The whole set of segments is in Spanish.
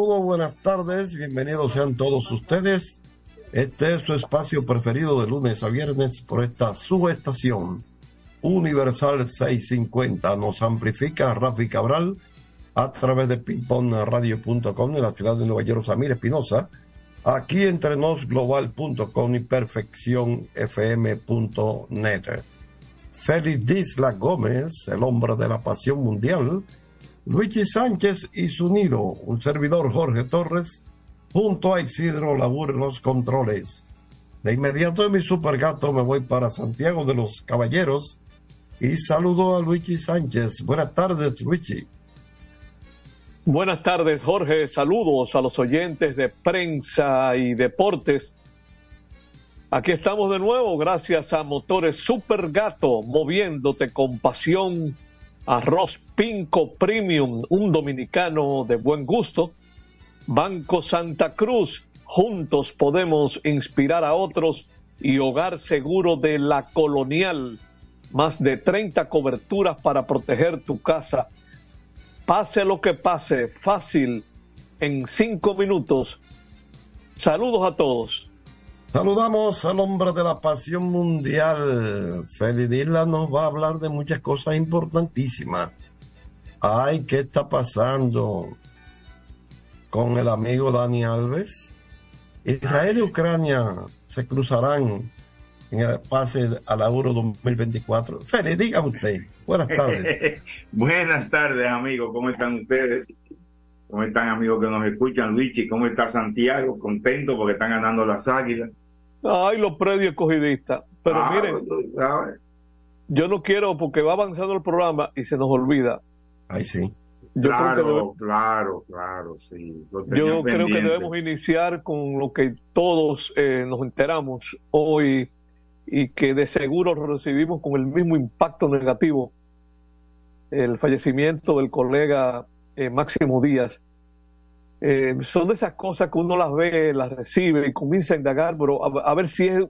buenas tardes, bienvenidos sean todos ustedes. Este es su espacio preferido de lunes a viernes por esta subestación Universal 650. Nos amplifica Rafi Cabral a través de pingpongradio.com en la ciudad de Nueva York, Samir Espinosa, aquí entre nosglobal.com y perfeccionfm.net. Félix Disla Gómez, el hombre de la pasión mundial, Luigi Sánchez y su nido, un servidor Jorge Torres, junto a Isidro Labur los controles. De inmediato de mi supergato me voy para Santiago de los Caballeros y saludo a Luigi Sánchez. Buenas tardes, Luigi. Buenas tardes, Jorge. Saludos a los oyentes de prensa y deportes. Aquí estamos de nuevo gracias a Motores Super Gato, moviéndote con pasión Arroz Pinco Premium, un dominicano de buen gusto. Banco Santa Cruz, juntos podemos inspirar a otros y Hogar Seguro de la Colonial. Más de 30 coberturas para proteger tu casa. Pase lo que pase, fácil, en cinco minutos. Saludos a todos. Saludamos al hombre de la pasión mundial. Feli Dilla nos va a hablar de muchas cosas importantísimas. Ay, ¿qué está pasando con el amigo Dani Alves? Israel y Ucrania se cruzarán en el pase a la Euro 2024. Feli, diga usted. Buenas tardes. Buenas tardes, amigos. ¿Cómo están ustedes? ¿Cómo están, amigos que nos escuchan? Luigi, ¿cómo está Santiago? Contento porque están ganando las águilas. Ay, los predios escogidistas. Pero ah, miren, yo no quiero porque va avanzando el programa y se nos olvida. Ay, sí. claro, claro, claro, sí. Yo creo que debemos iniciar con lo que todos eh, nos enteramos hoy y que de seguro recibimos con el mismo impacto negativo. El fallecimiento del colega eh, Máximo Díaz eh, son de esas cosas que uno las ve, las recibe y comienza a indagar, pero a, ver si es,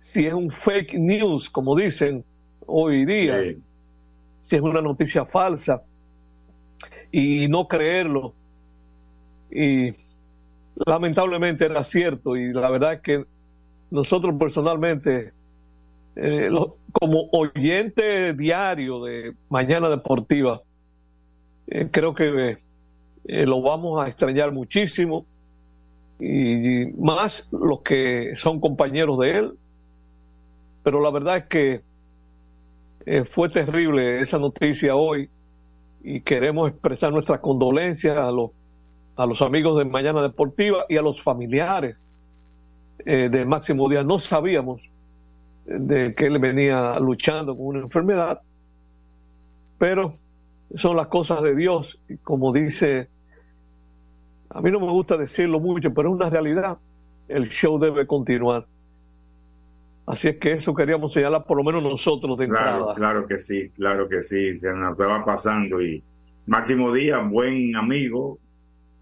si es un fake news, como dicen hoy día, si es una noticia falsa. Y no creerlo. Y lamentablemente era cierto y la verdad es que nosotros personalmente, eh, como oyente diario de Mañana Deportiva, eh, creo que eh, lo vamos a extrañar muchísimo y, más los que son compañeros de él. Pero la verdad es que eh, fue terrible esa noticia hoy y queremos expresar nuestras condolencias a los, a los amigos de Mañana Deportiva y a los familiares eh, de Máximo Díaz. No sabíamos de que él venía luchando con una enfermedad, pero son las cosas de Dios, como dice a mí no me gusta decirlo mucho, pero es una realidad. El show debe continuar. Así es que eso queríamos señalar por lo menos nosotros de claro, entrada. Claro que sí, claro que sí, se nos estaba pasando y Máximo Díaz, buen amigo,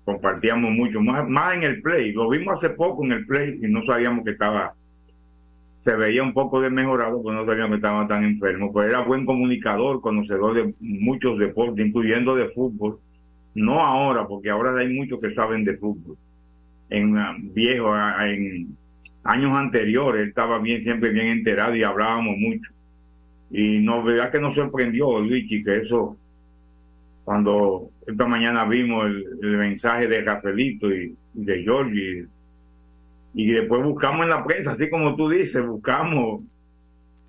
compartíamos mucho, más, más en el play, lo vimos hace poco en el play y no sabíamos que estaba, se veía un poco desmejorado, pues no sabíamos que estaba tan enfermo, pero era buen comunicador, conocedor de muchos deportes, incluyendo de fútbol, no ahora, porque ahora hay muchos que saben de fútbol. En uh, viejo, uh, en años anteriores, él estaba bien, siempre bien enterado y hablábamos mucho. Y no, verdad que nos sorprendió, Luigi, que eso, cuando esta mañana vimos el, mensaje de Rafaelito y, de Georgie, y después buscamos en la prensa, así como tú dices, buscamos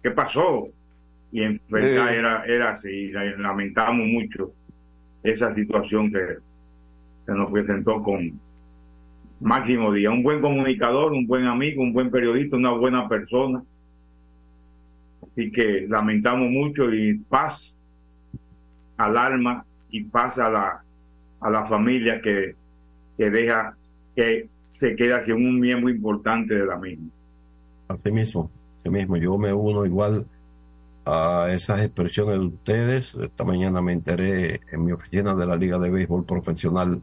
qué pasó. Y en verdad era, era así, lamentamos mucho esa situación que se nos presentó con Máximo Díaz, un buen comunicador, un buen amigo, un buen periodista, una buena persona. Así que lamentamos mucho y paz al alma y paz a la, a la familia que, que deja, que se queda sin un miembro importante de la misma. Así mismo, así mismo, yo me uno igual a esas expresiones de ustedes. Esta mañana me enteré en mi oficina de la Liga de Béisbol Profesional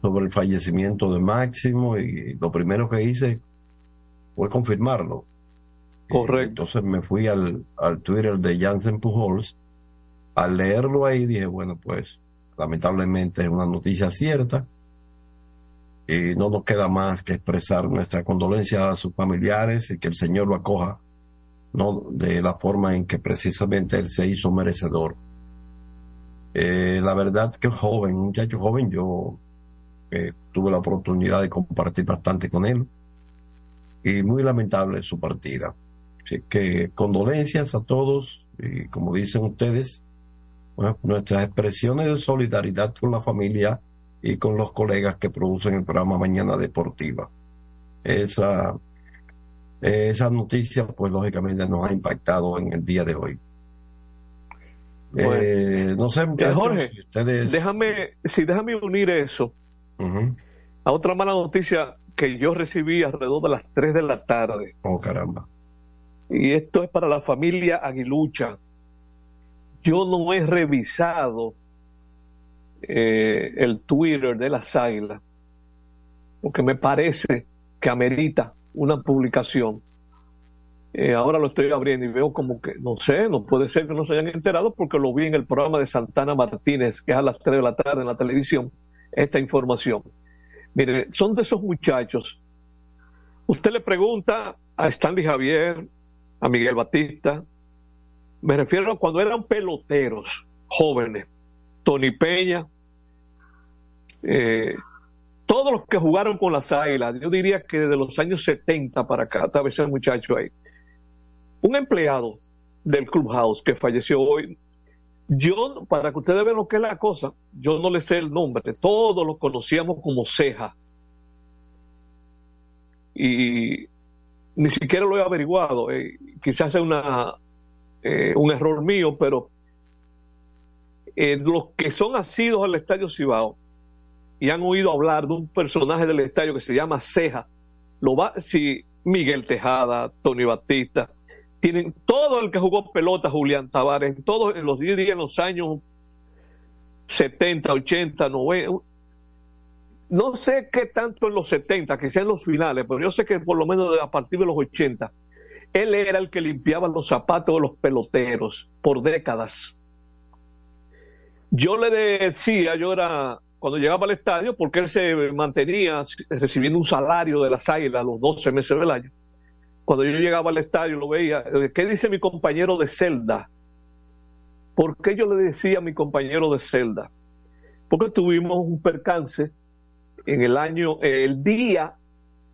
sobre el fallecimiento de Máximo y lo primero que hice fue confirmarlo. Correcto. Entonces me fui al, al Twitter de Jansen Pujols. Al leerlo ahí dije, bueno, pues lamentablemente es una noticia cierta y no nos queda más que expresar nuestra condolencia a sus familiares y que el Señor lo acoja no de la forma en que precisamente él se hizo merecedor. Eh, la verdad que joven, muchacho joven, yo eh, tuve la oportunidad de compartir bastante con él y muy lamentable su partida. Así que condolencias a todos y como dicen ustedes, nuestras expresiones de solidaridad con la familia y con los colegas que producen el programa Mañana Deportiva. Esa, esa noticia, pues lógicamente nos ha impactado en el día de hoy. Eh, no sé, Jorge, ustedes... déjame, sí, déjame unir eso a otra mala noticia que yo recibí alrededor de las 3 de la tarde. Oh, caramba. Y esto es para la familia Aguilucha. Yo no he revisado eh, el Twitter de las águilas, porque me parece que amerita una publicación. Eh, ahora lo estoy abriendo y veo como que, no sé, no puede ser que no se hayan enterado porque lo vi en el programa de Santana Martínez, que es a las 3 de la tarde en la televisión, esta información. Mire, son de esos muchachos. Usted le pregunta a Stanley Javier, a Miguel Batista, me refiero a cuando eran peloteros jóvenes, Tony Peña, eh, todos los que jugaron con las águilas, yo diría que desde los años 70 para acá, tal vez el muchacho ahí, un empleado del Clubhouse que falleció hoy, yo, para que ustedes vean lo que es la cosa, yo no le sé el nombre, todos lo conocíamos como Ceja. Y ni siquiera lo he averiguado, eh, quizás sea una, eh, un error mío, pero los que son asidos al Estadio Cibao y han oído hablar de un personaje del estadio que se llama Ceja, lo va, si Miguel Tejada, Tony Batista, tienen todo el que jugó pelota, Julián Tavares, todos en los 10 días, en los años 70, 80, 90, no sé qué tanto en los 70, que sean los finales, pero yo sé que por lo menos a partir de los 80, él era el que limpiaba los zapatos de los peloteros por décadas. Yo le decía, yo era cuando llegaba al estadio, porque él se mantenía recibiendo un salario de las águilas los 12 meses del año. Cuando yo llegaba al estadio lo veía, ¿qué dice mi compañero de celda? ¿Por qué yo le decía a mi compañero de celda? Porque tuvimos un percance en el año, el día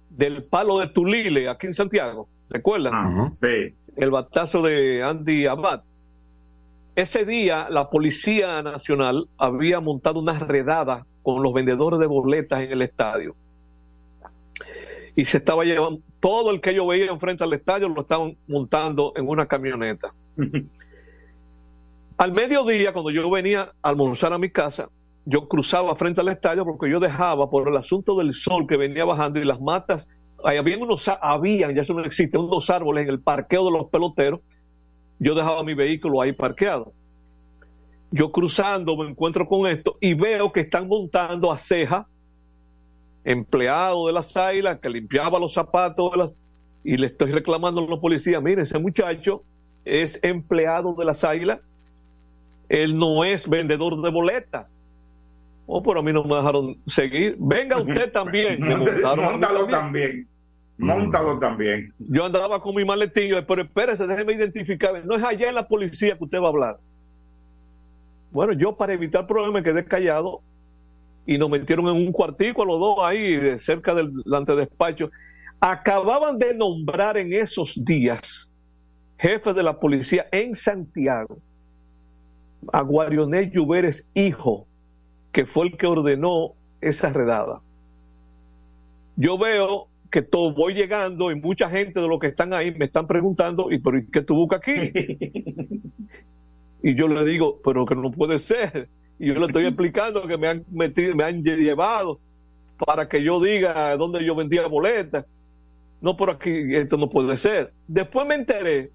del palo de Tulile aquí en Santiago, ¿recuerdan? sí. El batazo de Andy Abad ese día la Policía Nacional había montado una redada con los vendedores de boletas en el estadio. Y se estaba llevando, todo el que yo veía enfrente al estadio lo estaban montando en una camioneta. al mediodía, cuando yo venía a almorzar a mi casa, yo cruzaba frente al estadio porque yo dejaba por el asunto del sol que venía bajando y las matas, había unos, habían, ya eso no existe, unos árboles en el parqueo de los peloteros yo dejaba mi vehículo ahí parqueado. Yo cruzando me encuentro con esto y veo que están montando a Ceja, empleado de las águilas, que limpiaba los zapatos de las... y le estoy reclamando a los policías, mire, ese muchacho es empleado de las águilas, él no es vendedor de boletas. Oh, pero a mí no me dejaron seguir. Venga usted también. Me también. Montado también. Yo andaba con mi maletín, pero espérese, déjeme identificar. No es allá en la policía que usted va a hablar. Bueno, yo para evitar problemas me quedé callado y nos metieron en un cuartico a los dos ahí, cerca del antedespacho. Acababan de nombrar en esos días jefe de la policía en Santiago a Guarionel Lluveres, hijo, que fue el que ordenó esa redada. Yo veo que todo voy llegando y mucha gente de los que están ahí me están preguntando, ¿y por qué tú buscas aquí? y yo le digo, pero que no puede ser. Y yo le estoy explicando que me han metido, me han llevado para que yo diga dónde yo vendía boletas. No, por aquí, esto no puede ser. Después me enteré,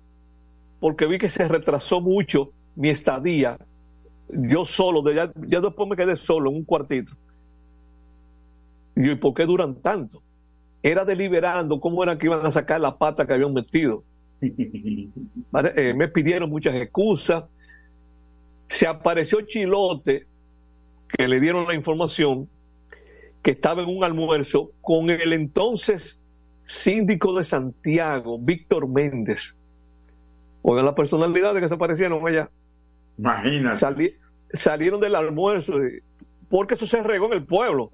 porque vi que se retrasó mucho mi estadía. Yo solo, ya, ya después me quedé solo en un cuartito. Y yo, ¿y por qué duran tanto? Era deliberando cómo era que iban a sacar la pata que habían metido. Eh, me pidieron muchas excusas. Se apareció Chilote, que le dieron la información, que estaba en un almuerzo con el entonces síndico de Santiago, Víctor Méndez. Oigan las personalidades que se aparecieron allá. Imagínate. salieron del almuerzo, porque eso se regó en el pueblo.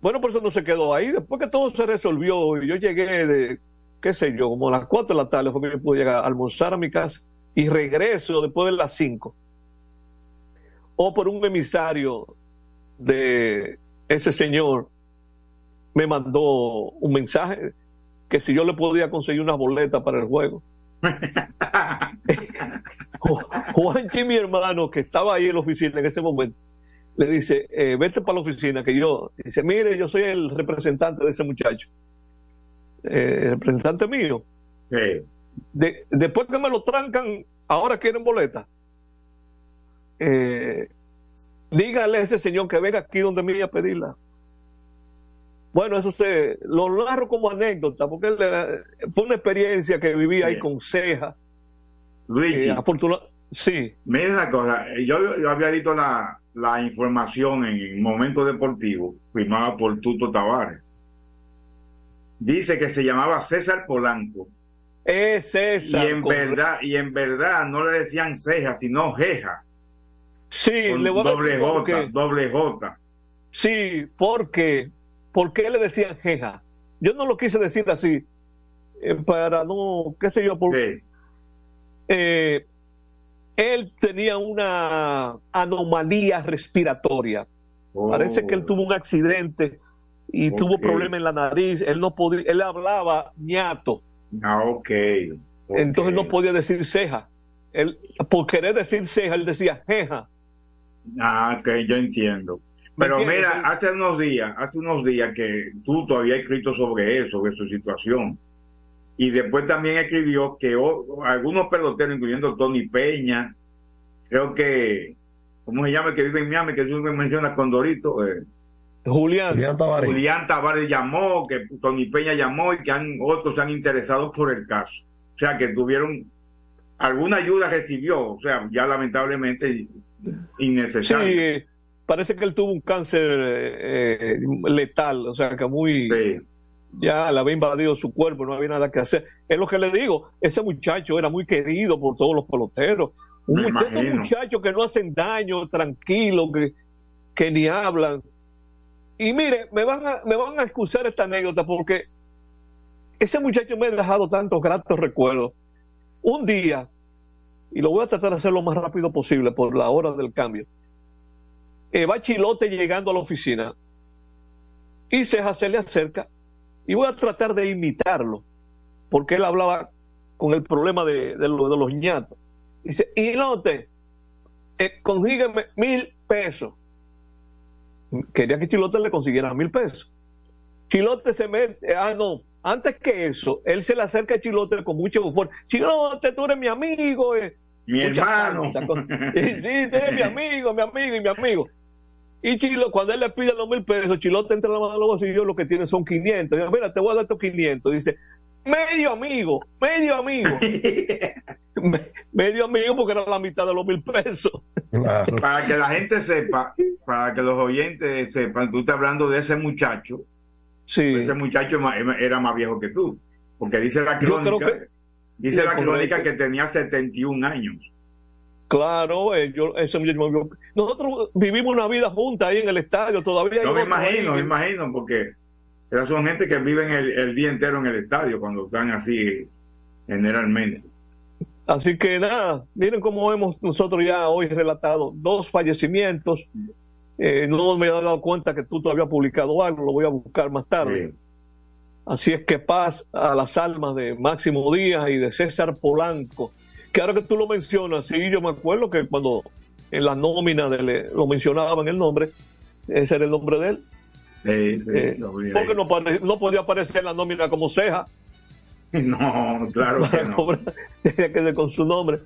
Bueno, por eso no se quedó ahí. Después que todo se resolvió, y yo llegué de, qué sé yo, como a las 4 de la tarde, fue que yo pude llegar a almorzar a mi casa y regreso después de las 5. O por un emisario de ese señor me mandó un mensaje que si yo le podía conseguir una boleta para el juego. Juanchi, mi hermano, que estaba ahí en la oficina en ese momento, le dice, eh, vete para la oficina, que yo, dice, mire, yo soy el representante de ese muchacho, eh, el representante mío. después que me lo trancan, ahora quieren boleta. Eh, dígale a ese señor que venga aquí donde me iba a pedirla. Bueno, eso se lo narro como anécdota, porque fue una experiencia que viví ahí con Ceja. Luigi, sí. Mira una cosa, yo había visto la, la información en Momento Deportivo, firmada por Tuto Tavares. Dice que se llamaba César Polanco. Es César. Y en verdad, y en verdad no le decían ceja, sino jeja. Sí, le voy a doble J, doble J. Sí, porque, ¿por qué le decían jeja? Yo no lo quise decir así, eh, para no, qué sé yo, por, eh, él tenía una anomalía respiratoria. Parece que él tuvo un accidente y tuvo problema en la nariz. Él no podía, él hablaba ñato. Ah, ok. Entonces no podía decir ceja. Él, por querer decir ceja, él decía jeja. Ah, ok, yo entiendo. Pero mira, hace unos días, hace unos días que tú todavía has escrito sobre eso, sobre su situación y después también escribió que algunos peloteros, incluyendo Tony Peña, creo que, ¿cómo se llama el que vive en Miami? Que tú me mencionas Condorito. Eh, Julián. Julián Tavares. Julián Tavares llamó, que Tony Peña llamó y que han, otros se han interesado por el caso. O sea, que tuvieron alguna ayuda recibió, o sea, ya lamentablemente innecesario. Sí, parece que él tuvo un cáncer eh, eh, letal, o sea, que muy ya le había invadido su cuerpo, no había nada que hacer. Es lo que le digo, ese muchacho era muy querido por todos los peloteros. Un muchacho que no hacen daño, tranquilo, que, que ni hablan. Y mire, me van, a, me van a excusar esta anécdota porque ese muchacho me ha dejado tantos gratos recuerdos. Un día, y lo voy a tratar de hacer lo más rápido posible por la hora del cambio, eh, va Chilote llegando a la oficina y Ceja se le acerca y voy a tratar de imitarlo, porque él hablaba con el problema de, de, los ñatos. Dice, y note, eh, consígueme mil pesos. Quería que Chilote le consiguiera mil pesos. Chilote se mete, ah, no, antes que eso, él se le acerca a Chilote con mucho fuerza. Chilote, tú eres mi amigo. Eh. Mi hermano. sí, tú eres mi amigo, mi amigo y mi amigo. Y Chilo, cuando él le pide los mil pesos, Chilote entra la mano a los bolsillos, lo que tiene son 500. Dice, mira, te voy a dar estos 500. Dice, medio amigo, medio amigo. medio amigo porque era la mitad de los mil pesos. Para que la gente sepa, para que los oyentes sepan, tú estás hablando de ese muchacho. Sí. Ese muchacho era más viejo que tú. Porque dice la crónica, dice la crónica que tenía 71 años. Claro, eh, yo, ese nosotros vivimos una vida junta ahí en el estadio, todavía. Yo me imagino, me imagino, porque esas son gente que viven el, el, día entero en el estadio cuando están así generalmente. Así que nada, miren cómo hemos nosotros ya hoy relatado dos fallecimientos. Eh, no me he dado cuenta que tú todavía has publicado algo, lo voy a buscar más tarde. Así es que paz a las almas de Máximo Díaz y de César Polanco que ahora que tú lo mencionas, sí, yo me acuerdo que cuando en la nómina de lo mencionaban el nombre, ese era el nombre de él. Sí, sí, eh, porque no, no, podía aparecer en la nómina como ceja. No, claro que no. Tenía que ser con su nombre.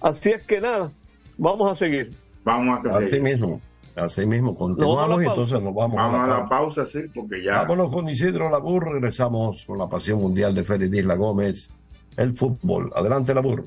Así es que nada, vamos a seguir. Vamos a seguir. Así mismo. Así mismo, continuamos y entonces nos vamos, vamos a, la, pausa. sí, porque ya. Vámonos con Isidro Labur, regresamos con la pasión mundial de Félix Isla Gómez, el fútbol. Adelante, Labur.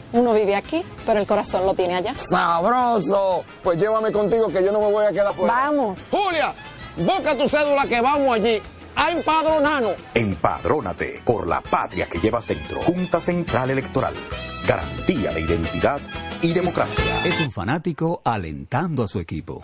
uno vive aquí, pero el corazón lo tiene allá. ¡Sabroso! Pues llévame contigo que yo no me voy a quedar fuera. Vamos. Julia, busca tu cédula que vamos allí a empadronarnos. Empadrónate por la patria que llevas dentro. Junta Central Electoral. Garantía de identidad y democracia. Es un fanático alentando a su equipo.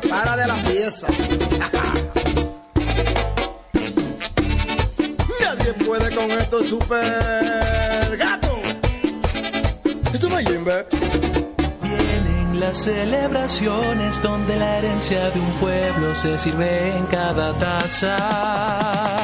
para de la pieza. Nadie puede con esto super gato. Esto no Jimbe. Vienen las celebraciones donde la herencia de un pueblo se sirve en cada taza.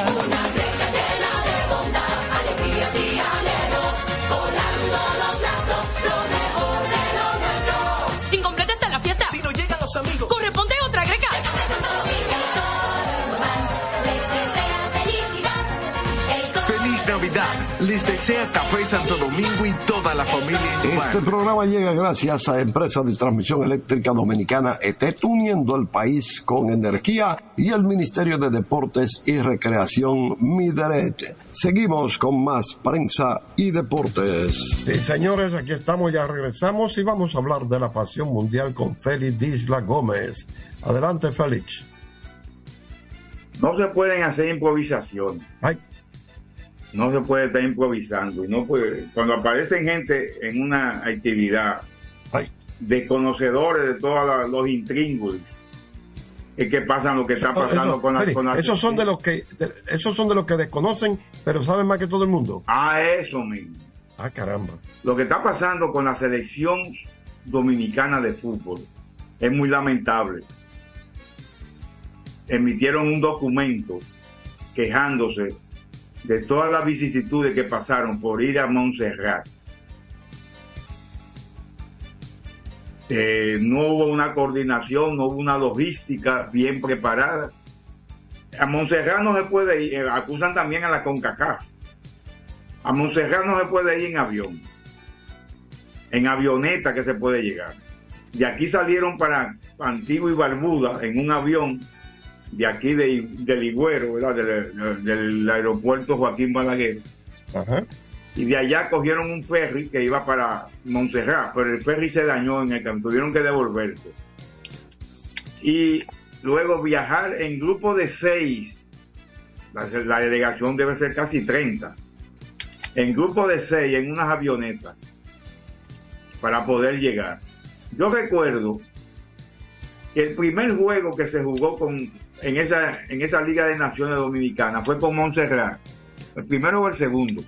Les desea Café Santo Domingo y toda la familia. Este programa llega gracias a Empresa de Transmisión Eléctrica Dominicana ET, uniendo el país con energía y el Ministerio de Deportes y Recreación Mideret. Seguimos con más prensa y deportes. Sí, señores, aquí estamos, ya regresamos y vamos a hablar de la pasión mundial con Félix Disla Gómez. Adelante, Félix. No se pueden hacer improvisaciones. No se puede estar improvisando. Y no puede, cuando aparecen gente en una actividad, desconocedores de todos la- los intríngulis, es que pasan lo que está pasando Eso, con la, con la- esos son de los que de- esos son de los que desconocen, pero saben más que todo el mundo. Ah, eso mismo. Ah, caramba. Lo que está pasando con la selección dominicana de fútbol es muy lamentable. Emitieron un documento quejándose de todas las vicisitudes que pasaron por ir a Montserrat. Eh, no hubo una coordinación, no hubo una logística bien preparada. A Montserrat no se puede ir, eh, acusan también a la CONCACAF. A Montserrat no se puede ir en avión, en avioneta que se puede llegar. De aquí salieron para Antigua y Barbuda en un avión de aquí de, de Ligüero, ¿verdad? Del, del aeropuerto Joaquín Balaguer. Y de allá cogieron un ferry que iba para Montserrat, pero el ferry se dañó en el camino, tuvieron que devolverse. Y luego viajar en grupo de seis, la, la delegación debe ser casi 30, en grupo de seis, en unas avionetas, para poder llegar. Yo recuerdo que el primer juego que se jugó con, en, esa, en esa Liga de Naciones Dominicanas fue con Montserrat, el primero o el segundo,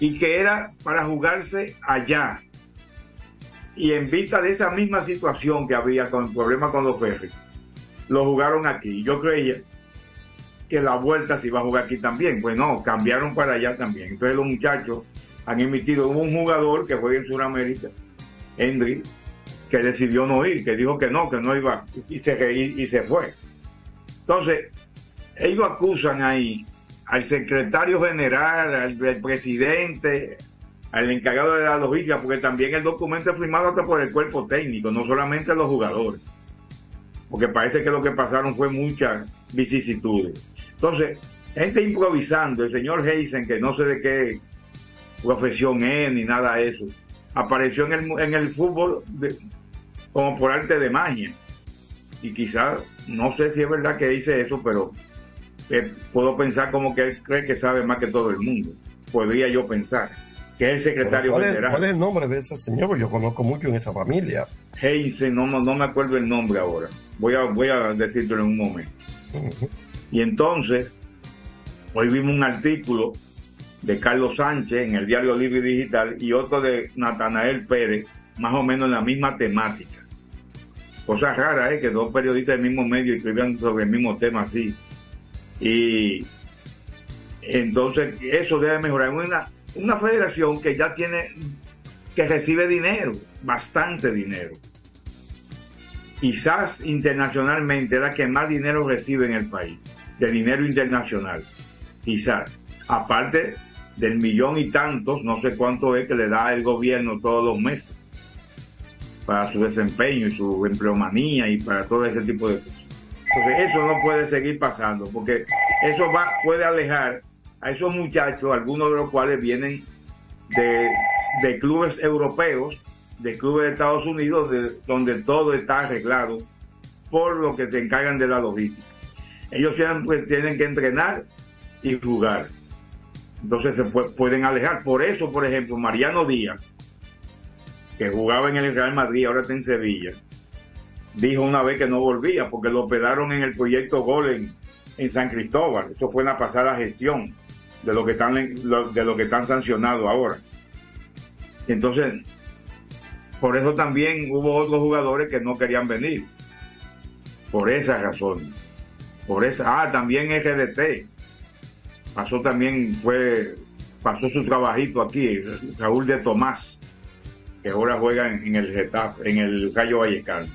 y que era para jugarse allá. Y en vista de esa misma situación que había con el problema con los ferries, lo jugaron aquí. Yo creía que la vuelta se iba a jugar aquí también. Pues no, cambiaron para allá también. Entonces los muchachos han emitido un jugador que fue en Sudamérica, Hendry, que decidió no ir, que dijo que no, que no iba y se, y, y se fue. Entonces, ellos acusan ahí al secretario general, al, presidente, al encargado de la logística, porque también el documento es firmado hasta por el cuerpo técnico, no solamente los jugadores. Porque parece que lo que pasaron fue muchas vicisitudes. Entonces, gente improvisando, el señor Heisen, que no sé de qué profesión es ni nada de eso, apareció en el, en el fútbol como por arte de magia. Y quizás, no sé si es verdad que dice eso, pero eh, puedo pensar como que él cree que sabe más que todo el mundo. Podría yo pensar. Que es el secretario ¿Cuál es, general. cuál es el nombre de ese señor? Yo conozco mucho en esa familia. Heisen, no, no me acuerdo el nombre ahora. Voy a, voy a decírtelo en un momento. Y entonces, hoy vimos un artículo de Carlos Sánchez en el diario Libre Digital y otro de Natanael Pérez, más o menos en la misma temática. Cosa rara, ¿eh? Que dos periodistas del mismo medio escribían sobre el mismo tema así. Y entonces eso debe mejorar. Una, una federación que ya tiene, que recibe dinero, bastante dinero. Quizás internacionalmente la que más dinero recibe en el país, de dinero internacional. Quizás. Aparte del millón y tantos, no sé cuánto es que le da el gobierno todos los meses para su desempeño y su empleomanía y para todo ese tipo de cosas. Entonces eso no puede seguir pasando, porque eso va, puede alejar a esos muchachos, algunos de los cuales vienen de, de clubes europeos, de clubes de Estados Unidos, de- donde todo está arreglado por lo que se encargan de la logística. Ellos siempre tienen que entrenar y jugar. Entonces se pu- pueden alejar. Por eso, por ejemplo, Mariano Díaz, que jugaba en el Real Madrid, ahora está en Sevilla, dijo una vez que no volvía porque lo hospedaron en el proyecto Gol en, San Cristóbal. Eso fue la pasada gestión de lo que están de lo que están sancionados ahora. Entonces, por eso también hubo otros jugadores que no querían venir. Por esa razón. Por esa, ah, también RDT. Pasó también, fue, pasó su trabajito aquí, Raúl de Tomás, que ahora juega en, el Getafe, en el Rayo Vallecano.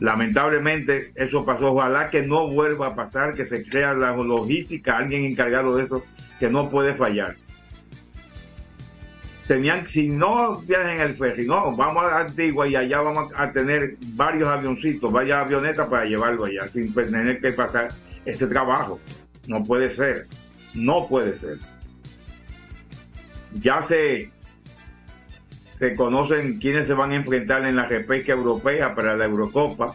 Lamentablemente eso pasó, ojalá que no vuelva a pasar, que se crea la logística, alguien encargado de eso, que no puede fallar. Tenían, si no viajan en el ferry, no, vamos a Antigua y allá vamos a tener varios avioncitos, varias avionetas para llevarlo allá, sin tener que pasar ese trabajo. No puede ser, no puede ser. Ya se, se conocen quiénes se van a enfrentar en la repesca europea para la Eurocopa.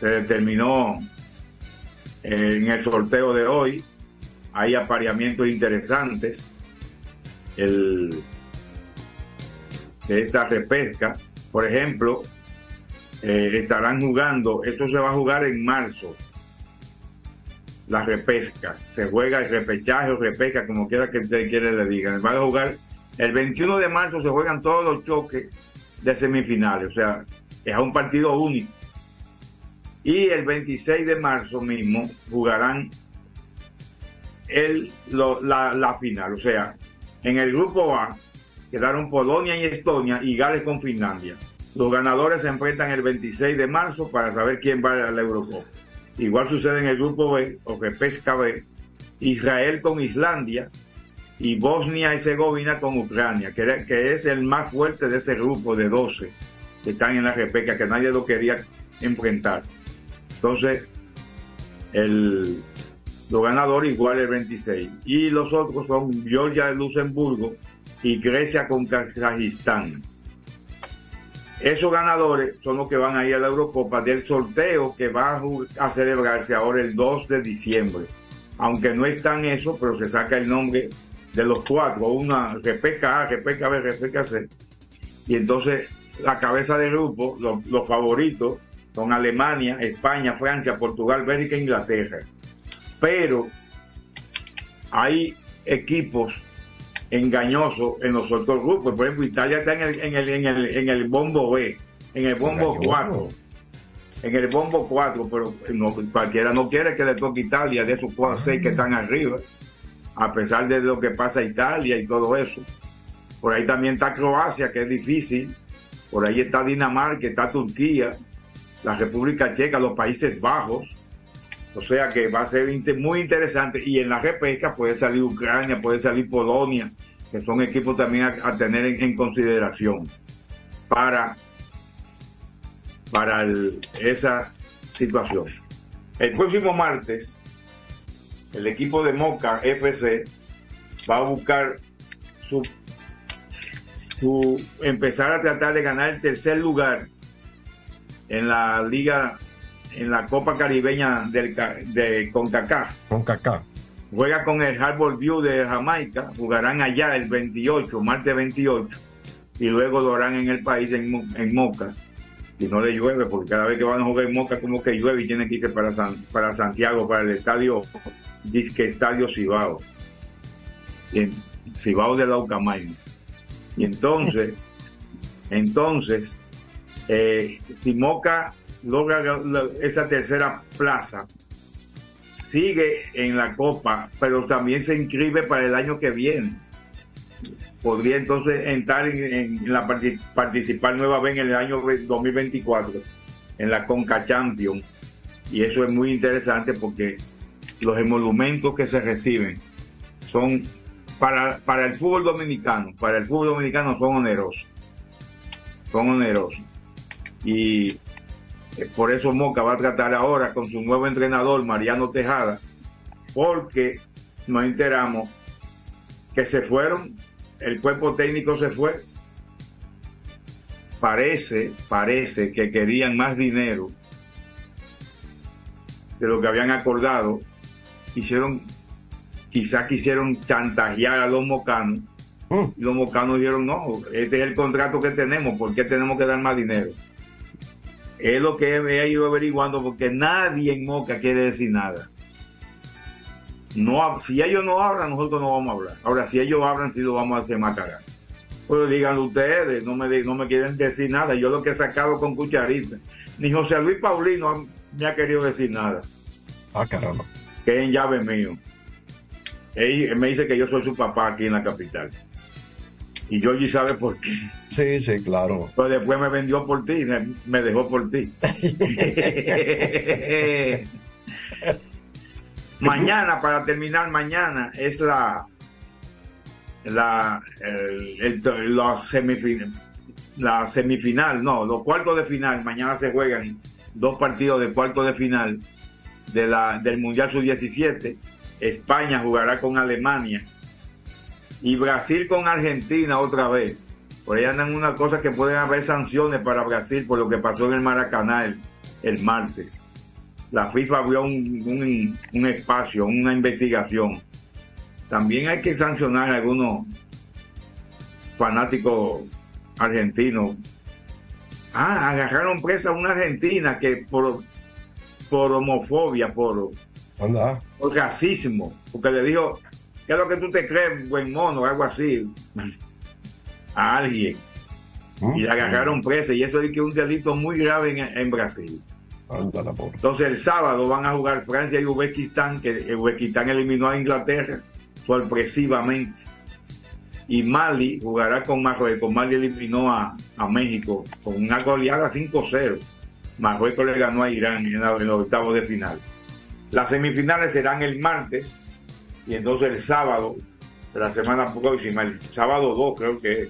Se determinó en el sorteo de hoy. Hay apareamientos interesantes. El, de esta repesca, por ejemplo, eh, estarán jugando, esto se va a jugar en marzo, la repesca. Se juega el repechaje o repesca, como quiera que usted quiera le digan. Van a jugar el 21 de marzo, se juegan todos los choques de semifinales, o sea, es un partido único. Y el 26 de marzo mismo jugarán el, la, la final, o sea, en el grupo A quedaron Polonia y Estonia y Gales con Finlandia. Los ganadores se enfrentan el 26 de marzo para saber quién va a la Eurocopa. Igual sucede en el grupo B, o repesca B, Israel con Islandia y Bosnia y Herzegovina con Ucrania, que, es el más fuerte de este grupo de 12 que están en la repesca, que nadie lo quería enfrentar. Entonces, el, los ganadores igual el 26. Y los otros son Georgia de Luxemburgo y Grecia con Kazajistán. Esos ganadores son los que van a ir a la Eurocopa del sorteo que va a celebrarse ahora el 2 de diciembre. Aunque no están eso, pero se saca el nombre de los cuatro, una repesca A, repesca B, repesca C. Y entonces la cabeza del grupo, los, los favoritos, son Alemania, España, Francia, Portugal, Bélgica e Inglaterra. Pero hay equipos engañosos en los otros grupos. Por ejemplo, Italia está en el, en el, en el, en el bombo B, en el bombo Engañoso. 4. En el bombo 4, pero no, cualquiera no quiere que le toque Italia de esos 4 6 que están arriba, a pesar de lo que pasa a Italia y todo eso. Por ahí también está Croacia, que es difícil. Por ahí está Dinamarca, está Turquía, la República Checa, los Países Bajos. O sea que va a ser muy interesante. Y en la repesca puede salir Ucrania, puede salir Polonia, que son equipos también a, tener en, consideración para, para esa situación. El próximo martes, el equipo de Moca FC va a buscar su, su empezar a tratar de ganar el tercer lugar en la liga en la Copa Caribeña del, de CONCACAF. Con Kaká. Juega con el Harbor View de Jamaica, jugarán allá el 28, martes 28, y luego lo harán en el país, en Moca. Si no le llueve, porque cada vez que van a jugar en Moca, como que llueve y tienen que irse para, San- para Santiago, para el estadio, disque estadio Cibao. Y en- Cibao de la Ucamaima. Y entonces, entonces, eh, si Moca logra la- la- esa tercera plaza, sigue en la Copa, pero también se inscribe para el año que viene. Podría entonces entrar en, la parti- participar nueva vez en el año 2024 en la Conca Champions. Y eso es muy interesante porque los emolumentos que se reciben son para, para el fútbol dominicano, para el fútbol dominicano son onerosos. Son onerosos. Y Eh, Por eso Moca va a tratar ahora con su nuevo entrenador, Mariano Tejada, porque nos enteramos que se fueron, el cuerpo técnico se fue. Parece, parece que querían más dinero de lo que habían acordado. Hicieron, quizás quisieron chantajear a los mocanos. Y los mocanos dijeron, no, este es el contrato que tenemos, ¿por qué tenemos que dar más dinero? Es lo que he ido averiguando porque nadie en Moca quiere decir nada. No, si ellos no hablan, nosotros no vamos a hablar. Ahora, si ellos hablan, sí lo vamos a hacer más cagar. Pues díganlo ustedes, no me, no me quieren decir nada. Yo lo que he sacado con cucharita. Ni José Luis Paulino me ha querido decir nada. Ah, caramba. Que es en llave mío. Él, me dice que yo soy su papá aquí en la capital. Y Georgie sabe por qué. Sí, sí, claro. Pues después me vendió por ti, me dejó por ti. mañana, para terminar, mañana es la la la semifinal, no, los cuartos de final, mañana se juegan dos partidos de cuartos de final de la, del Mundial Sub-17. España jugará con Alemania y Brasil con Argentina otra vez. Por ahí andan unas cosas que pueden haber sanciones para Brasil por lo que pasó en el Maracaná el, el martes. La FIFA abrió un, un, un espacio, una investigación. También hay que sancionar a algunos fanáticos argentinos. Ah, agarraron presa a una argentina que por, por homofobia, por, Anda. por racismo, porque le dijo, ¿qué es lo que tú te crees, buen mono? Algo así, a alguien. Y la agarraron presa, y eso es que un delito muy grave en, en Brasil. Entonces el sábado van a jugar Francia y Uzbekistán, que Uzbekistán eliminó a Inglaterra sorpresivamente. Y Mali jugará con Marruecos. Mali eliminó a, a México con una goleada 5-0. Marruecos le ganó a Irán en, los octavos de final. Las semifinales serán el martes y entonces el sábado de la semana próxima, el sábado 2 creo que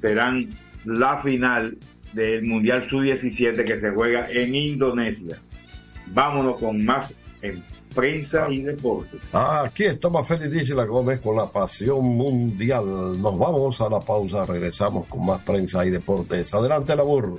serán la final del Mundial Sub-17 que se juega en Indonesia. Vámonos con más en prensa y deportes. Ah, Aquí estamos Félix la Gómez con la pasión mundial. Nos vamos a la pausa, regresamos con más prensa y deportes. Adelante, la burro.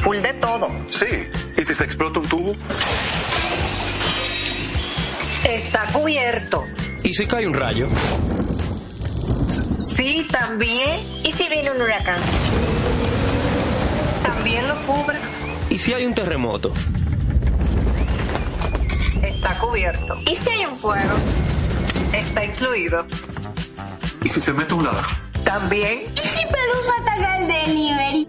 full de todo. Sí. ¿Y si se explota un tubo? Está cubierto. ¿Y si cae un rayo? Sí, también. ¿Y si viene un huracán? También lo cubre. ¿Y si hay un terremoto? está cubierto. ¿Y si hay un fuego? Está incluido. ¿Y si se mete un ladrón? También. ¿Y si Pelusa ataca el delivery?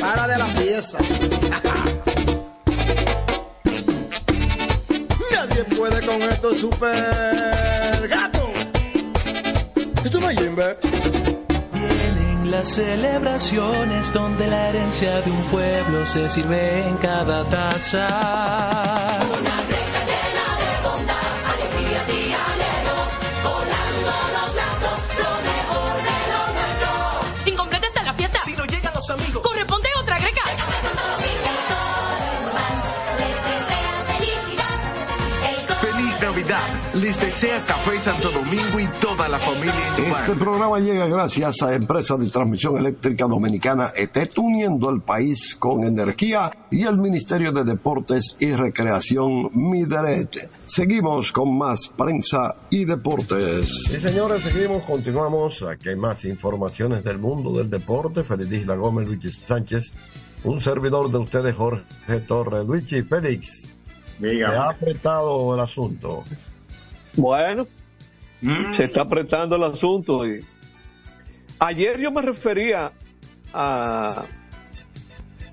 Para de la pieza. Nadie puede con esto super gato. Esto no es Jimbe. Vienen las celebraciones donde la herencia de un pueblo se sirve en cada taza. Incompleta Les desea Café Santo Domingo y toda la familia. Este programa llega gracias a Empresa de Transmisión Eléctrica Dominicana ETET, uniendo el país con energía y el Ministerio de Deportes y Recreación Mideret. Seguimos con más prensa y deportes. Sí, señores, seguimos, continuamos. Aquí hay más informaciones del mundo del deporte. Feliz Isla Gómez, Luigi Sánchez, un servidor de ustedes, Jorge Torres. Luigi Félix, Dígame. ¿te ha apretado el asunto? Bueno, se está apretando el asunto. Y... Ayer yo me refería a,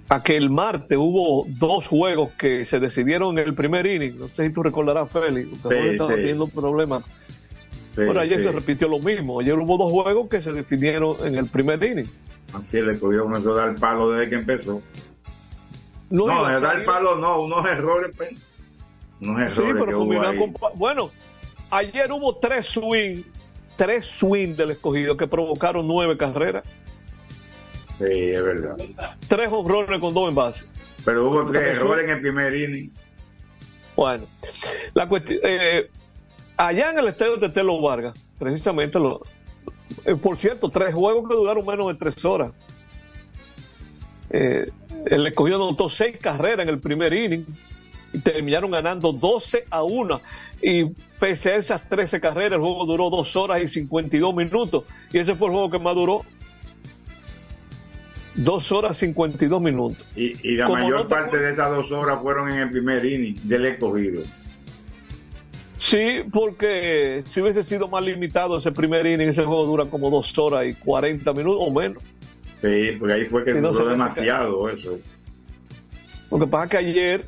a que el martes hubo dos juegos que se decidieron en el primer inning. No sé si tú recordarás, Félix, porque Sí, estaba sí. teniendo problemas. Sí, Pero ayer sí. se repitió lo mismo. Ayer hubo dos juegos que se definieron en el primer inning. Así le comenzó a dar palo desde que empezó. No, No, dar palo no, unos errores, pues. Unos Sí, errores pero que hubo ahí. con- Bueno, ayer hubo tres swing, tres swing del escogido que provocaron nueve carreras. Sí, es verdad. Tres honrones con dos envases. Pero hubo tres errores en el primer inning. Bueno, la cuestión, eh, allá en el estadio de Telo Vargas, precisamente, lo, eh, por cierto, tres juegos que duraron menos de tres horas. Eh, el escogido anotó seis carreras en el primer inning terminaron ganando 12 a 1. Y pese a esas 13 carreras, el juego duró dos horas y 52 minutos. Y ese fue el juego que más duró. Dos horas 52 minutos. Y, y la Como mayor no parte de esas dos horas fueron en el primer inning del escogido. Sí, porque si hubiese sido más limitado ese primer inning, ese juego dura como dos horas y 40 minutos o menos. Sí, porque ahí fue que no duró demasiado eso. Lo que pasa es que ayer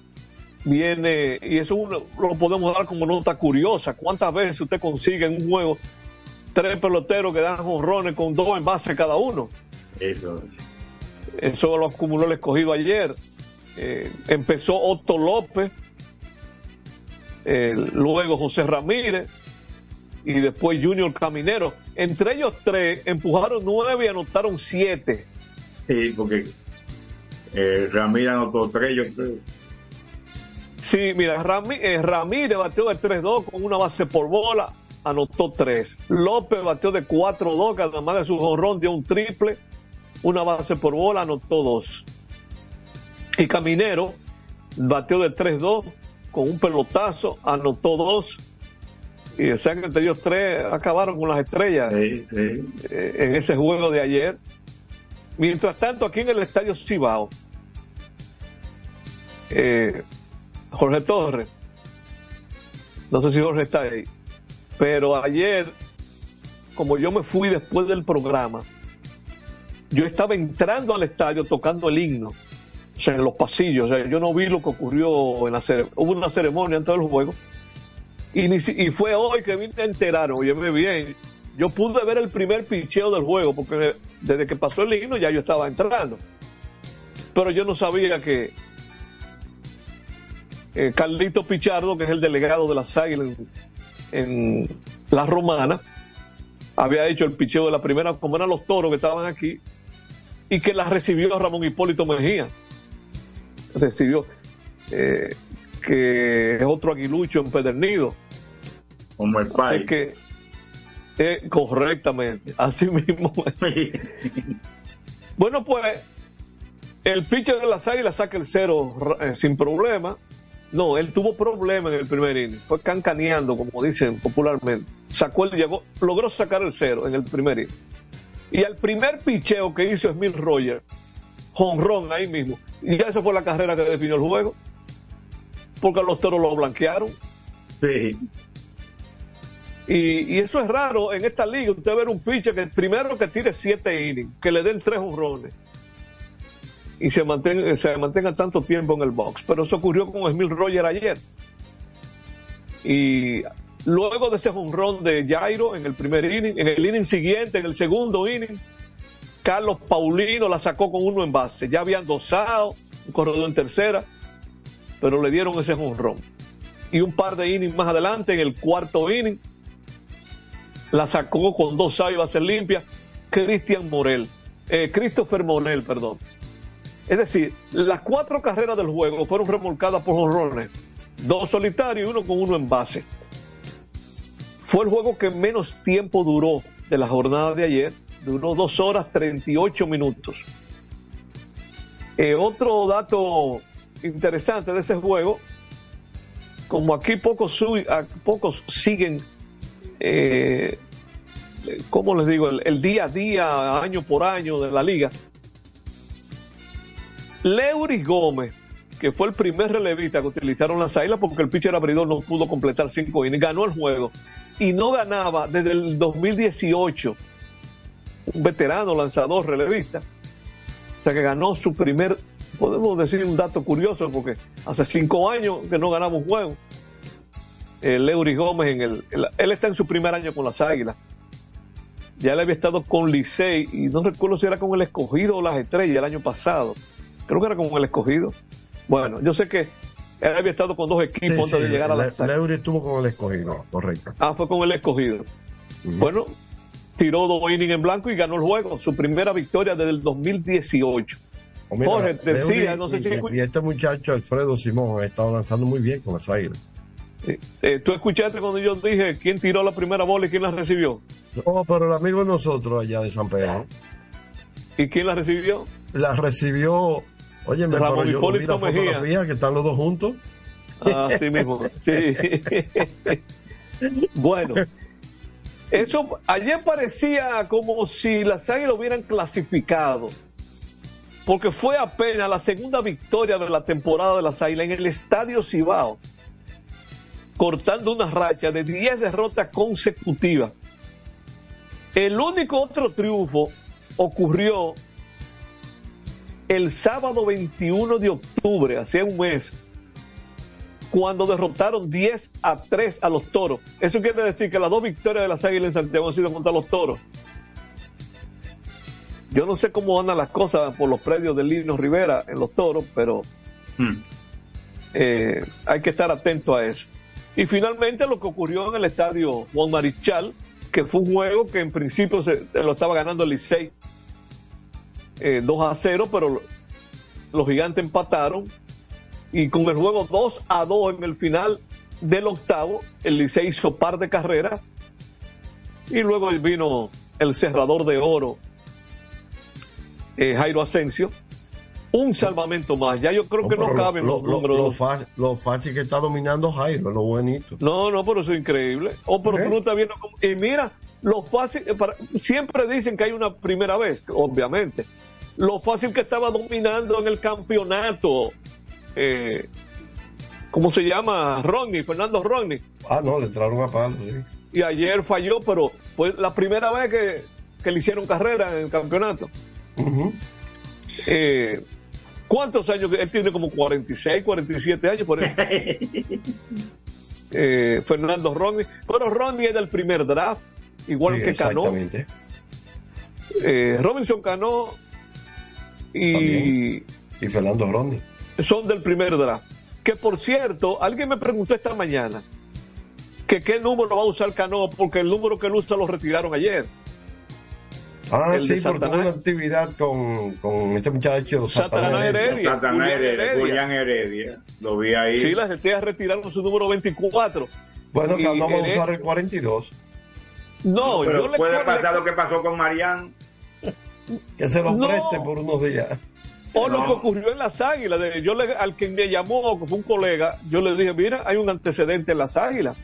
viene, y eso uno lo podemos dar como nota curiosa, ¿cuántas veces usted consigue en un juego tres peloteros que dan jonrones con dos envases cada uno? Eso. Eso lo acumuló el escogido ayer. Eh, empezó Otto López, eh, luego José Ramírez y después Junior Caminero. Entre ellos tres empujaron nueve y anotaron siete. Sí, porque eh, Ramírez anotó tres, yo creo. Sí, mira, Rami- eh, Ramírez bateó de 3-2 con una base por bola, anotó 3. López bateó de 4-2, que además de su jonrón dio un triple, una base por bola, anotó 2. Y Caminero bateó de 3-2 con un pelotazo, anotó 2. Y o sea que entre ellos tres acabaron con las estrellas Sí, sí. eh, en ese juego de ayer. Mientras tanto, aquí en el Estadio Cibao, eh, Jorge Torres, no sé si Jorge está ahí, pero ayer, como yo me fui después del programa, yo estaba entrando al estadio tocando el himno, o sea, en los pasillos, o sea, yo no vi lo que ocurrió en la ceremonia, hubo una ceremonia antes del juego, y, ni si- y fue hoy que vine a enterar, óyeme bien, yo pude ver el primer picheo del juego, porque desde que pasó el himno ya yo estaba entrando. Pero yo no sabía que eh, Carlito Pichardo, que es el delegado de las Águilas en, en La Romana, había hecho el picheo de la primera, como eran los toros que estaban aquí, y que la recibió Ramón Hipólito Mejía. Recibió, eh, que es otro aguilucho empedernido. Como el pai. que, eh, correctamente, así mismo. bueno, pues, el pitcher de las águilas saca el cero eh, sin problema. No, él tuvo problema en el primer inning. Fue cancaneando, como dicen popularmente. Sacó el, llegó, logró sacar el cero en el primer inning. Y al primer picheo que hizo Smith Roger, jonrón ahí mismo. Y ya esa fue la carrera que definió el juego. Porque los toros lo blanquearon. Sí. Y, y eso es raro en esta liga. Usted ver un pitcher que primero que tire siete innings, que le den tres honrones y se mantenga, se mantenga tanto tiempo en el box. Pero eso ocurrió con Smith Roger ayer. Y luego de ese honrón de Jairo en el primer inning, en el inning siguiente, en el segundo inning, Carlos Paulino la sacó con uno en base. Ya habían dosado un corredor en tercera, pero le dieron ese honrón. Y un par de innings más adelante, en el cuarto inning, la sacó con dos outs y bases limpias Cristian Morel, eh, Christopher Morel, perdón. Es decir, las cuatro carreras del juego fueron remolcadas por jonrones, dos solitarios y uno con uno en base. Fue el juego que menos tiempo duró de la jornada de ayer, duró dos horas 38 minutos. Eh, otro dato interesante de ese juego, como aquí pocos, pocos siguen eh, ¿cómo les digo? El día a día, año por año de la liga. Leuris Gómez, que fue el primer relevista que utilizaron las águilas porque el pitcher abridor no pudo completar cinco innings, ganó el juego y no ganaba desde el 2018. Un veterano lanzador relevista. O sea que ganó su primer, podemos decir un dato curioso porque hace cinco años que no ganaba un juego. Eh, Leuris Gómez, en el, el- él está en su primer año con las águilas. Ya él había estado con Licey y no recuerdo si era con el escogido o las estrellas el año pasado. Creo que era con el escogido. Bueno, yo sé que él había estado con dos equipos Sí, antes de llegar a las águilas. Leury estuvo con el escogido, correcto. Ah, fue con el escogido. Bueno, tiró dos innings en blanco y ganó el juego, su primera victoria desde el 2018. Oh, mira, Jorge, te decía, no sé si y, y este muchacho Alfredo Simón ha estado lanzando muy bien con las águilas. eh, tú escuchaste cuando yo dije quién tiró la primera bola y quién la recibió. No, pero el amigo de nosotros allá de San Pedro ¿Y quién la recibió? la recibió. Oye, me Ramón yo vi la Hipólito Mejía. fotografía que están los dos juntos. Así mismo, sí. bueno, eso ayer parecía como si las águilas hubieran clasificado, porque fue apenas la segunda victoria de la temporada de las águilas en el Estadio Cibao, cortando una racha de 10 derrotas consecutivas. El único otro triunfo ocurrió el sábado 21 de octubre, hace un mes, cuando derrotaron 10 a 3 a los toros. Eso quiere decir que las dos victorias de las águilas en Santiago han sido contra los toros. Yo no sé cómo andan las cosas por los predios de Lino Rivera en los toros, pero eh, hay que estar atento a eso. Y finalmente lo que ocurrió en el estadio Juan Marichal, que fue un juego que en principio se, lo estaba ganando el Licey eh, 2 a 0, pero lo- los gigantes empataron y con el juego 2 a 2 en el final del octavo, el Licey hizo par de carreras y luego vino el cerrador de oro, eh, Jairo Asensio, un salvamento más. Ya yo creo que no caben lo, los lo- números. lo fácil, lo fácil que está dominando Jairo, lo bonito. No, no, pero eso es increíble. Oh, pero tú no estás viendo cómo- Y mira, lo fácil, eh, para- siempre dicen que hay una primera vez, obviamente. Lo fácil que estaba dominando en el campeonato. Eh, ¿Cómo se llama? Rodney, Fernando Rodney. Ah, no, le entraron a palo, sí. Y ayer falló, pero fue la primera vez que, que le hicieron carrera en el campeonato. Eh, ¿Cuántos años? Él tiene como 46, 47 años por ahí. Eh, Fernando Rodney. Pero Rodney es del primer draft, igual Sí, que Cano. exactamente. Eh, Robinson Cano y Y Fernando Rodney. son del primer draft. Que por cierto, alguien me preguntó esta mañana que qué número va a usar Cano, porque el número que él usa lo retiraron ayer. Ah, El sí, porque hubo una actividad con, con este muchacho Satanás Heredia. Satanás Heredia. Julián Heredia. Lo vi ahí. Sí, las estrellas retiraron su número 24. Bueno, Y que no va a usar el 42. No, Pero yo le puede le- pasar lo que pasó con Mariano. Que se lo No. preste por unos días. O lo que ocurrió en las águilas. yo le, al que me llamó, que fue un colega, yo le dije, mira, hay un antecedente en las águilas.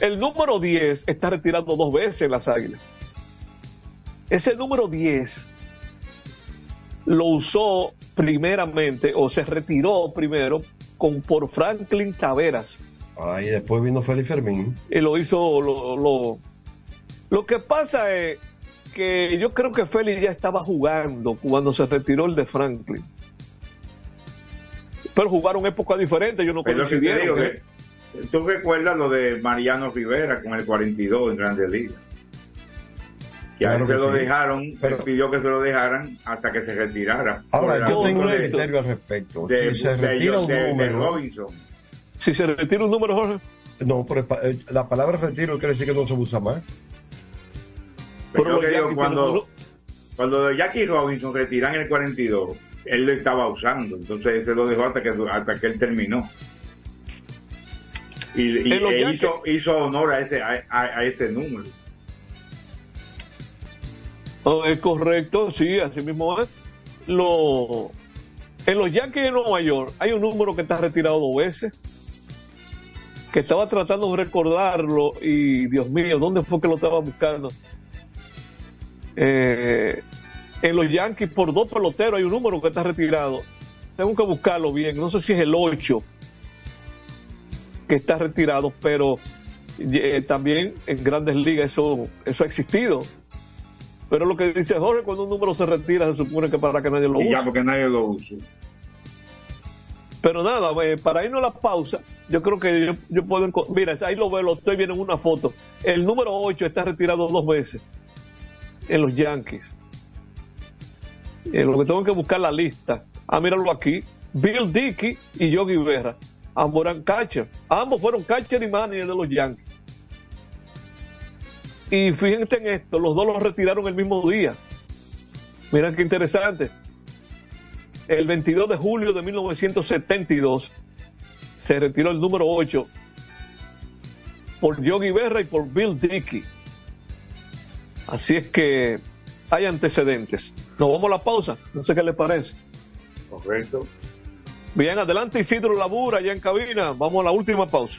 El número 10 está retirando dos veces en las águilas. Ese número 10 lo usó primeramente, o se retiró primero, con, por Franklin Taveras. Ahí después vino Félix Fermín. y lo hizo lo, lo, lo que pasa es que yo creo que Félix ya estaba jugando cuando se retiró el de Franklin pero jugaron épocas diferentes yo no coincidieron digo ¿eh? tú recuerdas lo de Mariano Rivera con el 42 en Grandes Ligas. Que a él Claro se lo dejaron, Pero- él pidió que se lo dejaran hasta que se retirara. Ahora, yo tengo un de- criterio al respecto. de- si se de- retira un de- de número. Robinson. si se retira un número Jorge No, pero eh, la palabra retiro quiere decir que no se usa más. Pero que los digo, cuando, cuando Jackie Robinson retiran el 42, él lo estaba usando, entonces se lo dejó hasta que, hasta que él terminó. Y, y- En e hizo, hizo honor a ese, a, a- a ese número. Oh, es correcto sí así mismo es lo en los Yankees de Nueva York hay un número que está retirado dos veces que estaba tratando de recordarlo y Dios mío, ¿dónde fue que lo estaba buscando? Eh, en los Yankees por dos peloteros hay un número que está retirado. Tengo que buscarlo bien, no sé si es el 8 que está retirado, pero eh, también en grandes ligas eso, eso ha existido. Pero lo que dice Jorge, cuando un número se retira, se supone que para que nadie lo Y use. ya porque nadie lo usa. Pero nada, eh, para irnos a la pausa, yo creo que yo, yo puedo... Mira, ahí lo veo, lo estoy viendo en una foto. El número 8 está retirado dos veces en los Yankees. Eh, lo que tengo que buscar la lista. Ah, míralo aquí. Bill Dickey y Yogi Berra. Ambos eran catcher. Ambos fueron catcher y manager de los Yankees. Y fíjense en esto, los dos los retiraron el mismo día. Miren qué interesante. El 22 de julio de 1972 se retiró el número 8 por Yogi Berra y por Bill Dickey. Así es que hay antecedentes. Nos vamos a la pausa. No sé qué les parece. Correcto. Bien, adelante Isidro Labura, allá en cabina. Vamos a la última pausa.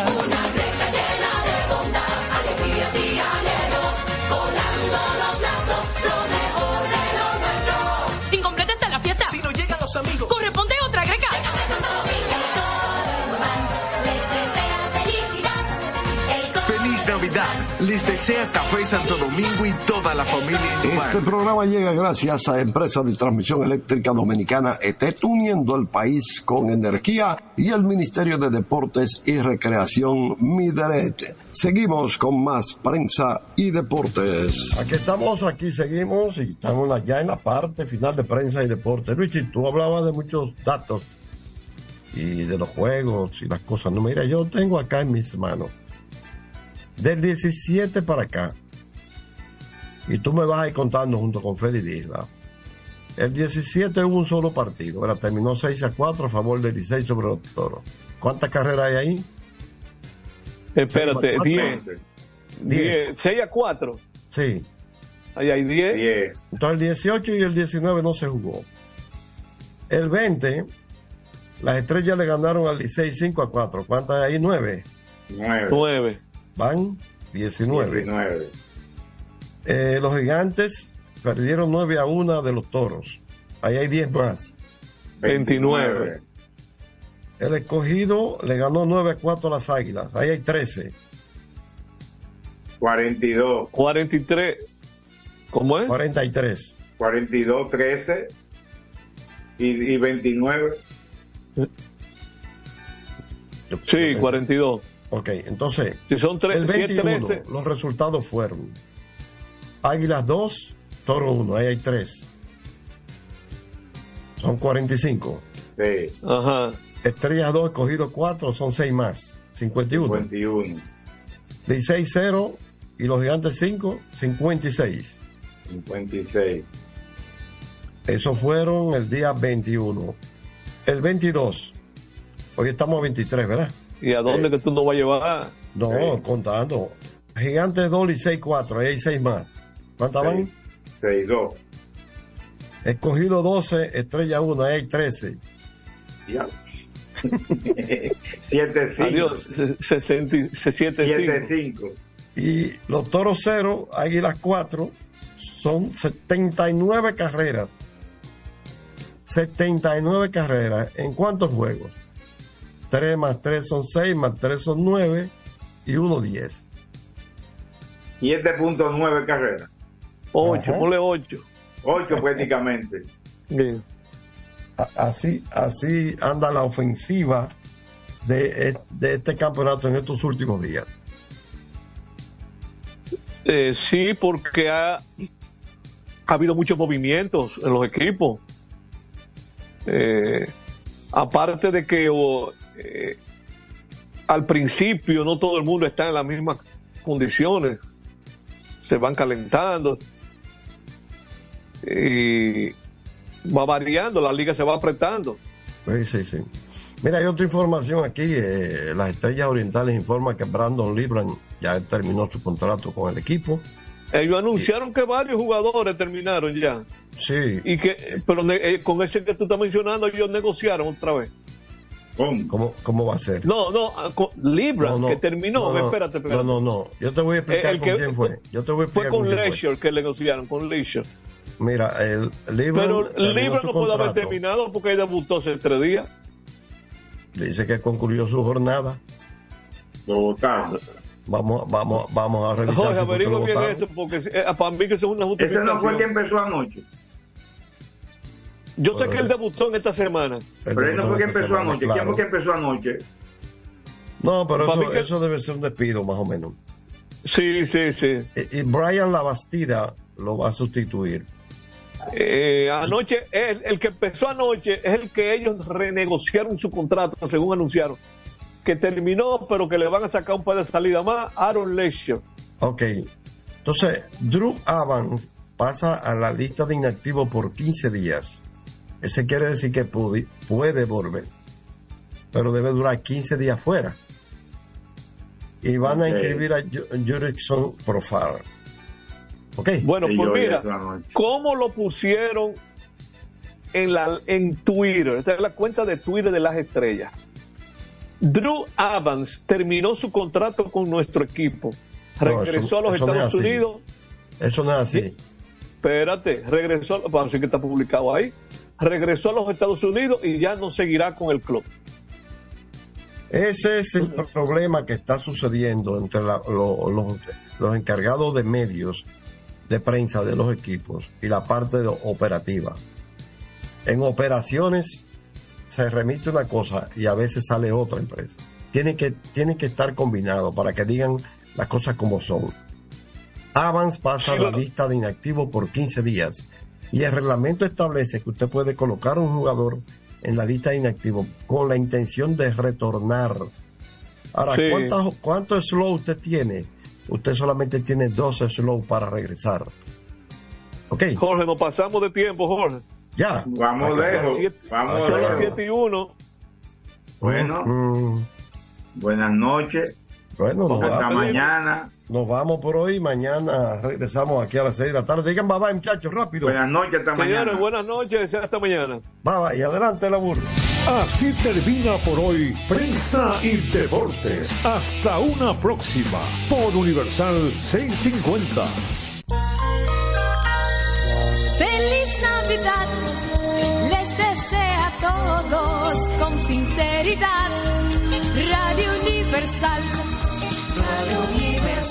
Les desea Café Santo Domingo y toda la familia. Este programa llega gracias a Empresa de Transmisión Eléctrica Dominicana ET, uniendo el país con energía y el Ministerio de Deportes y Recreación Mideret. Seguimos con más prensa y deportes. Aquí estamos, aquí seguimos y estamos ya en la parte final de prensa y deportes. Luigi, tú hablabas de muchos datos y de los juegos y las cosas. No, mira, yo tengo acá en mis manos del 17 para acá. Y tú me vas a ir contando junto con Freddy Disla. El 17 hubo un solo partido. Ahora terminó 6 a 4 a favor del 16 sobre los toros. ¿Cuántas carreras hay ahí? Espérate, Cuatro. 10. Diez. 10. 6 a 4. Sí. Ahí hay 10. Entonces el 18 y el 19 no se jugó. El 20, las estrellas le ganaron al 16 5 a 4. ¿Cuántas hay ahí? 9. 9. Van 19. 19. Eh, los gigantes perdieron 9 a 1 de los toros. Ahí hay 10 más. 29. El escogido le ganó 9 a 4 a las águilas. Ahí hay 13. 42. 43. ¿Cómo es? 43. 42, 13 y, y 29. Sí, 42. Ok, entonces. Si son tres, el si es 21, 13. los resultados fueron Águilas 2, Toro 1. Ahí hay 3. Son 45. Sí. Ajá. Estrellas 2, escogido 4, son 6 más. 51. 51. 16-0 y los gigantes 5, 56. 56. Esos fueron el día 21. El 22. Hoy estamos a 23, ¿verdad? ¿Y a dónde que tú no vas a llevar? No, contando. Gigantes 2 y 6, 4. Ahí hay 6 más. ¿Cuántas van? 6, 2. Escogido 12, estrella 1, ahí hay 13. Ya. 7, 5. Adiós. 7, 7, 5. Y los toros 0, águilas 4, son 79 carreras. 79 carreras. ¿En cuántos juegos? 3 más 3 son 6, más 3 son 9 y 1 10. 7.9 carreras. 8, Ajá. ponle 8. 8 prácticamente. Bien. Así, así anda la ofensiva de, e- de este campeonato en estos últimos días. Eh, sí, porque ha, ha habido muchos movimientos en los equipos. Eh, aparte de que o, eh, al principio no todo el mundo está en las mismas condiciones, se van calentando y va variando, la liga se va apretando. Sí, sí, sí. Mira, hay otra información aquí. eh, las Estrellas Orientales informan que Brandon Libran ya terminó su contrato con el equipo. Ellos anunciaron que varios jugadores terminaron ya. Sí. Y que, pero eh, con ese que tú estás mencionando, ellos negociaron otra vez. ¿Cómo, cómo va a ser? No, no, ah, con Libra, No, no. que terminó. No, no. espérate, espérate. No, no, no. Yo te voy a explicar El con que- quién fue. Yo te voy a Fue explicar con quién fue. Leisure que negociaron, con Leisure. Mira, el Libra. Pero Libra no puede haber terminado porque él debutó hace tres días. Dice que concluyó su jornada. Lo votaron. Vamos, vamos, vamos a revisar. Jorge, fue averigua bien votaron. eso, porque eh, para mí que eso es una Ese justificación. no fue que empezó anoche. Yo sé que él debutó en esta semana. Pero él no fue que empezó anoche. ¿Quién fue que empezó anoche? No, pero eso, mí que- eso debe ser un despido, más o menos. Sí, sí, sí. Y, y Brian Labastida lo va a sustituir. Eh, anoche, el, el que empezó anoche es el que ellos renegociaron su contrato, según anunciaron. Que terminó, pero que le van a sacar un par de salidas más. Aaron Leisure. Ok. Entonces, Drew Evans pasa a la lista de inactivos por 15 días. Ese quiere decir que puede, puede volver. Pero debe durar 15 días fuera. Y van a inscribir a Ju- Jurickson Profar. Ok. Bueno, Sí, pues mira. ¿cómo lo pusieron en, la, en Twitter? Esta es la cuenta de Twitter de las estrellas. Drew Evans terminó su contrato con nuestro equipo. No, Regresó eso- a los eso no es Estados. Unidos. Eso no es así. Espérate, regresó, bueno, sí que está publicado ahí. Regresó a los Estados Unidos y ya no seguirá con el club. Ese es el problema que está sucediendo entre la- lo- los, los encargados de medios de prensa de los equipos y la parte de operativa. En operaciones se remite una cosa y a veces sale otra empresa. Tiene que, tiene que estar combinado para que digan las cosas como son. Avans pasa a la lista de inactivos por 15 días y el reglamento establece que usted puede colocar a un jugador en la lista de inactivos con la intención de retornar. Ahora, Sí. ¿cuántos ¿cuánto slow usted tiene? Usted solamente tiene dos slow para regresar. ¿Ok? Jorge, nos pasamos de tiempo, Jorge. Ya. Vamos Acá. lejos. Siete- Vamos lejos. 7 y 1. Bueno, Mm, buenas noches. bueno, nos Hasta mañana. Nos vamos por hoy. Mañana regresamos aquí a las 6 de la tarde. Digan bye bye, muchachos, rápido. Buenas noches, hasta Señores, mañana. buenas noches. Hasta mañana. Bye bye. Y adelante la burra. Así termina por hoy Prensa y Deportes. Hasta una próxima por Universal 650. Feliz Navidad, les desea a todos con sinceridad. Radio Universal, Radio Universal.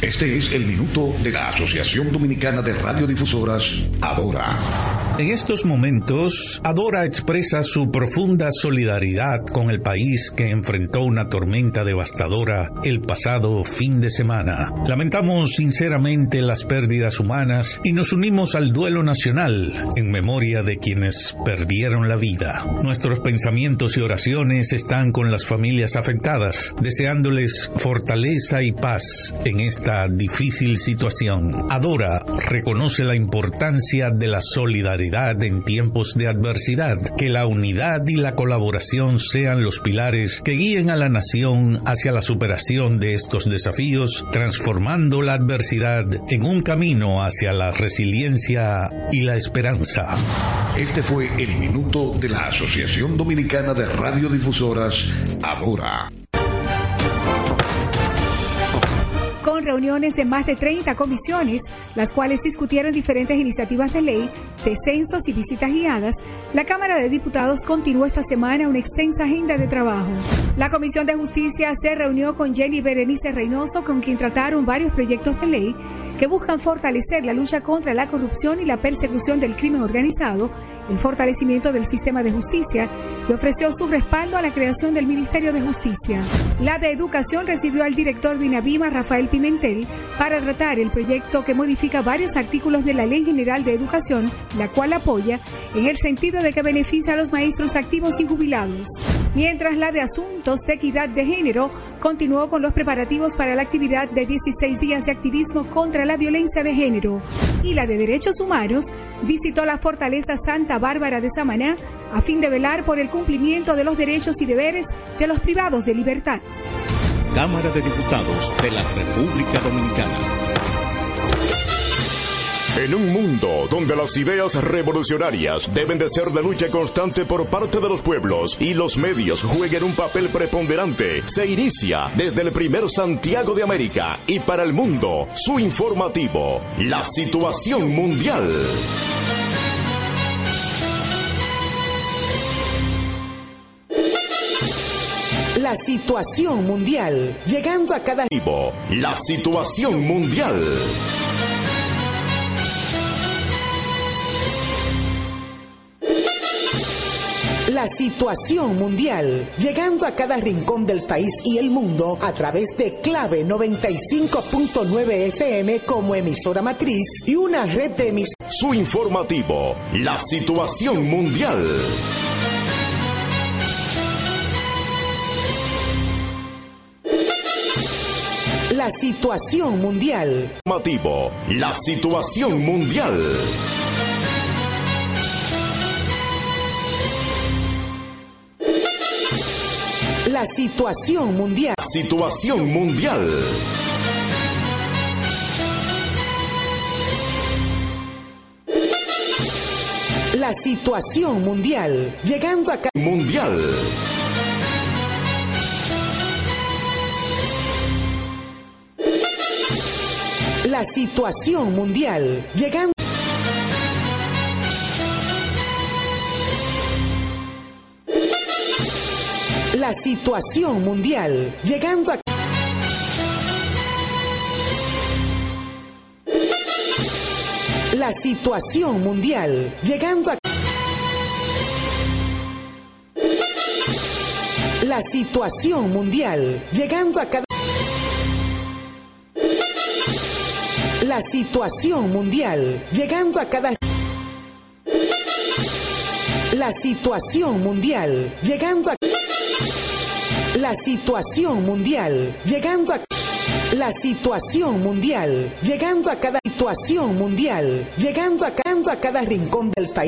Este es el minuto de la Asociación Dominicana de Radiodifusoras, Adora. En estos momentos, Adora expresa su profunda solidaridad con el país que enfrentó una tormenta devastadora el pasado fin de semana. Lamentamos sinceramente las pérdidas humanas y nos unimos al duelo nacional en memoria de quienes perdieron la vida. Nuestros pensamientos y oraciones están con las familias afectadas, deseándoles fortaleza y paz en esta difícil situación. Adora reconoce la importancia de la solidaridad en tiempos de adversidad, que la unidad y la colaboración sean los pilares que guíen a la nación hacia la superación de estos desafíos, transformando la adversidad en un camino hacia la resiliencia y la esperanza. Este fue el minuto de la Asociación Dominicana de Radiodifusoras, Adora. Reuniones de más de 30 comisiones, las cuales discutieron diferentes iniciativas de ley, descensos y visitas guiadas, la Cámara de Diputados continuó esta semana una extensa agenda de trabajo. La Comisión de Justicia se reunió con Jenny Berenice Reynoso, con quien trataron varios proyectos de ley que buscan fortalecer la lucha contra la corrupción y la persecución del crimen organizado, el fortalecimiento del sistema de justicia y ofreció su respaldo a la creación del Ministerio de Justicia. La de Educación recibió al director de INAVIMA, Rafael Pimentel, para tratar el proyecto que modifica varios artículos de la Ley General de Educación, la cual apoya en el sentido de que beneficia a los maestros activos y jubilados. Mientras la de Asuntos de Equidad de Género continuó con los preparativos para la actividad de 16 días de activismo contra la violencia de género. Y la de Derechos Humanos visitó la Fortaleza Santa Bárbara de Samaná a fin de velar por el cumplimiento de los derechos y deberes de los privados de libertad. Cámara de Diputados de la República Dominicana. En un mundo donde las ideas revolucionarias deben de ser de lucha constante por parte de los pueblos y los medios jueguen un papel preponderante, se inicia desde el primer Santiago de América y para el mundo su informativo, la situación mundial. La situación mundial, llegando a cada... La situación mundial. Situación mundial, llegando a cada rincón del país y el mundo a través de Clave 95.9 FM como emisora matriz y una red de emisoras. Su informativo, la situación mundial. La situación mundial. Informativo, la situación mundial. La situación mundial. Situación mundial. La situación mundial, llegando a. Mundial. La situación mundial, llegando... La situación mundial, llegando a... La situación mundial, llegando a... La situación mundial, llegando a cada... La situación mundial, llegando a cada... La situación mundial, llegando a... La situación mundial, llegando a... La situación mundial, llegando a cada situación mundial, llegando a, a cada rincón del país.